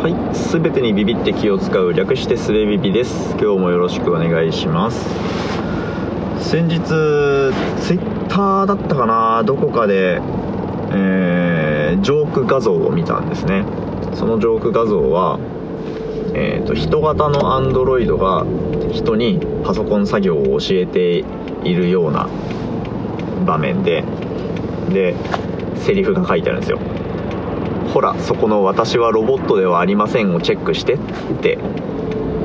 はい。全てにビビって気を使う略してすべビビです。今日もよろしくお願いします。先日ツイッターだったかな？どこかで、えー、ジョーク画像を見たんですね。そのジョーク画像はえーと、人型のアンドロイドが人にパソコン作業を教えているような場面ででセリフが書いてあるんですよ。ほらそこの「私はロボットではありません」をチェックしてって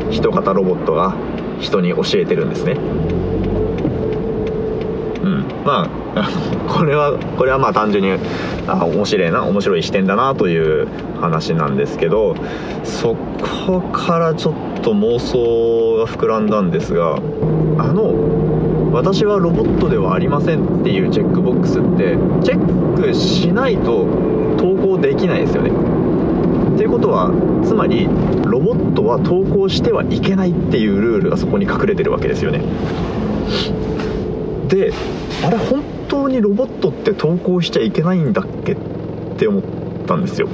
人型ロボットが人に教えてるんですね。うん。まあ これはこれはまあ単純にあ面白いな面白い視点だなという話なんですけどそこからちょっと妄想が膨らんだんですがあの私はロボットではありませんっていうチェックボックスってチェックしないと投稿できないですよね。っていうことはつまりロボットは投稿してはいけないっていうルールがそこに隠れてるわけですよね。であれ本当にロボットって投稿しちゃいけないんだっけって思ったんですよ。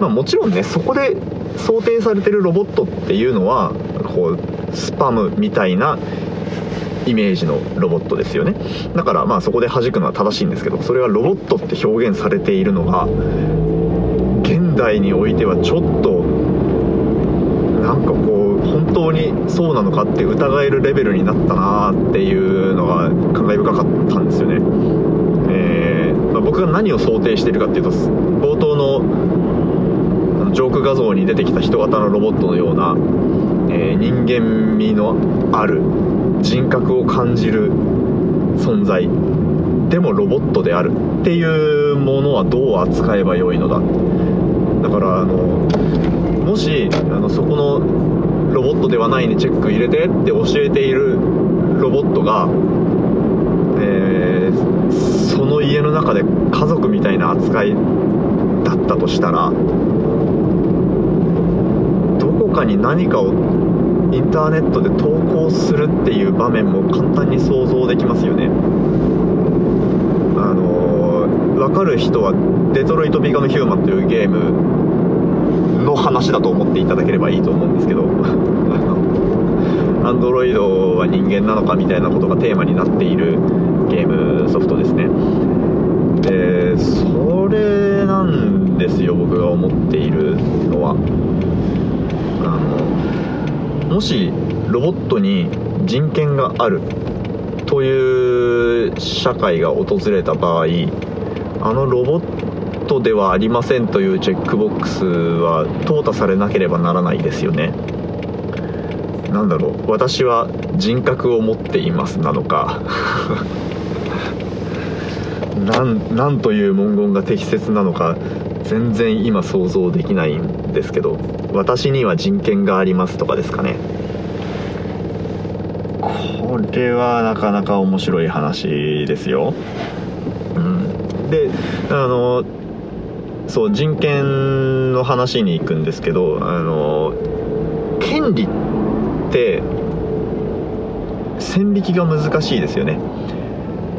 まあもちろんねそこで想定されてるロボットっていうのはこうスパムみたいなイメージのロボットですよね。だからまあそこで弾くのは正しいんですけどそれはロボットって表現されているのが現代においてはちょっとなんかこう本当にそうなのかって疑えるレベルになったなっていうのが感慨深かったんですよね、えーまあ、僕が何を想定しているかっていうと冒頭のジョーク画像に出てきた人型のロボットのような、えー、人間味のある人格を感じる存在でもロボットであるっていうものはどう扱えばよいのだ。だからあのもしあのそこのロボットではないにチェック入れてって教えているロボットが、えー、その家の中で家族みたいな扱いだったとしたらどこかに何かをインターネットで投稿するっていう場面も簡単に想像できますよね。あの分かる人は「デトロイト・ビカム・ヒューマン」というゲームの話だと思っていただければいいと思うんですけど。アンドロイドは人間なのかみたいなことがテーマになっているゲームソフトですね。でそれなんですよ僕が思っているのは。あのもしロボットに人権があるという社会が訪れた場合あのロボットではありませんというチェックボックスは淘汰されなければならないですよね。何だろう私は人格を持っていますなのか。なんという文言が適切なのか。全然今想像できないんですけど私には人権がありますとかですかね。これはなかなか面白い話ですよ、うん、であのそう人権の話に行くんですけどあの権利って線引きが難しいですよね。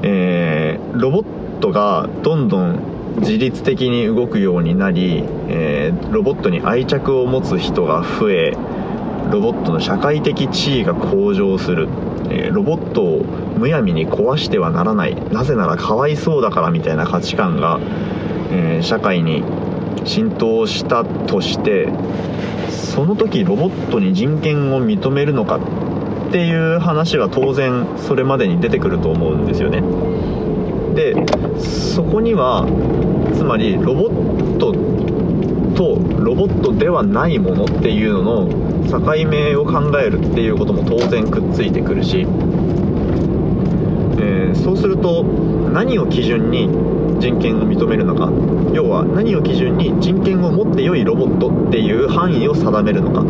えー、ロボットがどんどん自律的に動くようになり、えー、ロボットに愛着を持つ人が増えロボットの社会的地位が向上する、えー、ロボットをむやみに壊してはならないなぜならかわいそうだからみたいな価値観が、えー、社会に浸透したとしてその時ロボットに人権を認めるのかっていう話は当然それまでに出てくると思うんですよね。でそこにはつまりロボットとロボットではないものっていうのの境目を考えるっていうことも当然くっついてくるし、えー、そうすると何を基準に人権を認めるのか要は何を基準に人権を持って良いロボットっていう範囲を定めるのか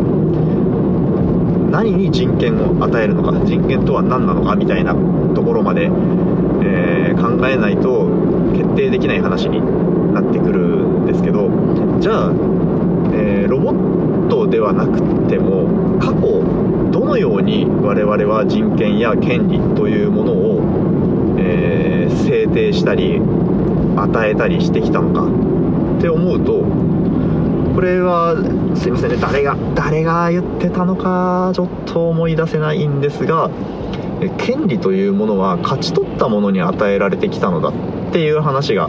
何に人権を与えるのか人権とは何なのかみたいなところまでえ、えないと決定できない話になってくるんですけどじゃあ、えー、ロボットではなくても過去どのように我々は人権や権利というものを、えー、制定したり与えたりしてきたのかって思うとこれはすいませんね誰が誰が言ってたのかちょっと思い出せないんですが権利というものは勝ち取ったものに与えられてきたのだっていう話が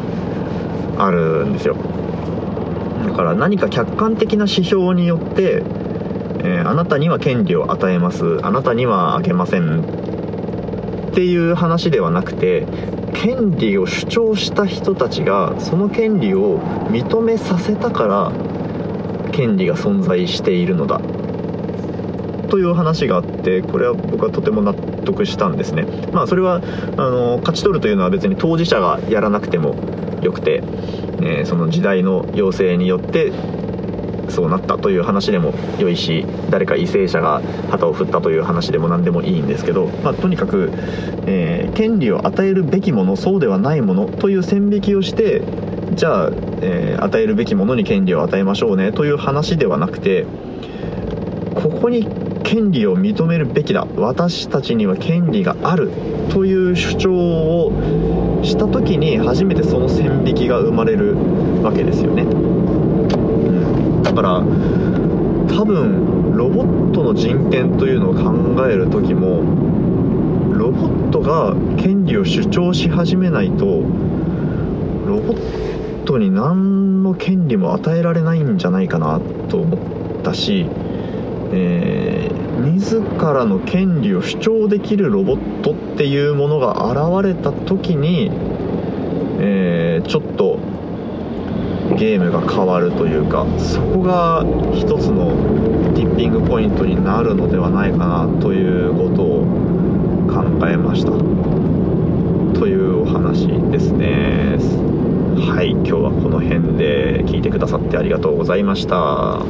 あるんですよ。だから何か客観的な指標によって、えー、あなたには権利を与えます。あなたにはあげませんっていう話ではなくて権利を主張した人たちがその権利を認めさせたから権利が存在しているのだ。という話があってこれは僕はとても納得したんですね。まあそれはあの勝ち取るというのは別に当事者がやらなくてもよくて、えー、その時代の要請によってそうなったという話でも良いし誰か為政者が旗を振ったという話でも何でもいいんですけど、まあ、とにかく、えー、権利を与えるべきものそうではないものという線引きをしてじゃあ、えー、与えるべきものに権利を与えましょうねという話ではなくてここに権利を認めるべきだ。私たちには権利があるという主張をした時に初めてその線引きが生まれるわけですよね、うん、だから多分ロボットの人権というのを考える時もロボットが権利を主張し始めないとロボットに何の権利も与えられないんじゃないかなと思ったしえー、自らの権利を主張できるロボットっていうものが現れた時に、えー、ちょっとゲームが変わるというかそこが一つのティッピングポイントになるのではないかなということを考えました。というお話ですね。はい今日はこの辺で聞いてくださってありがとうございました。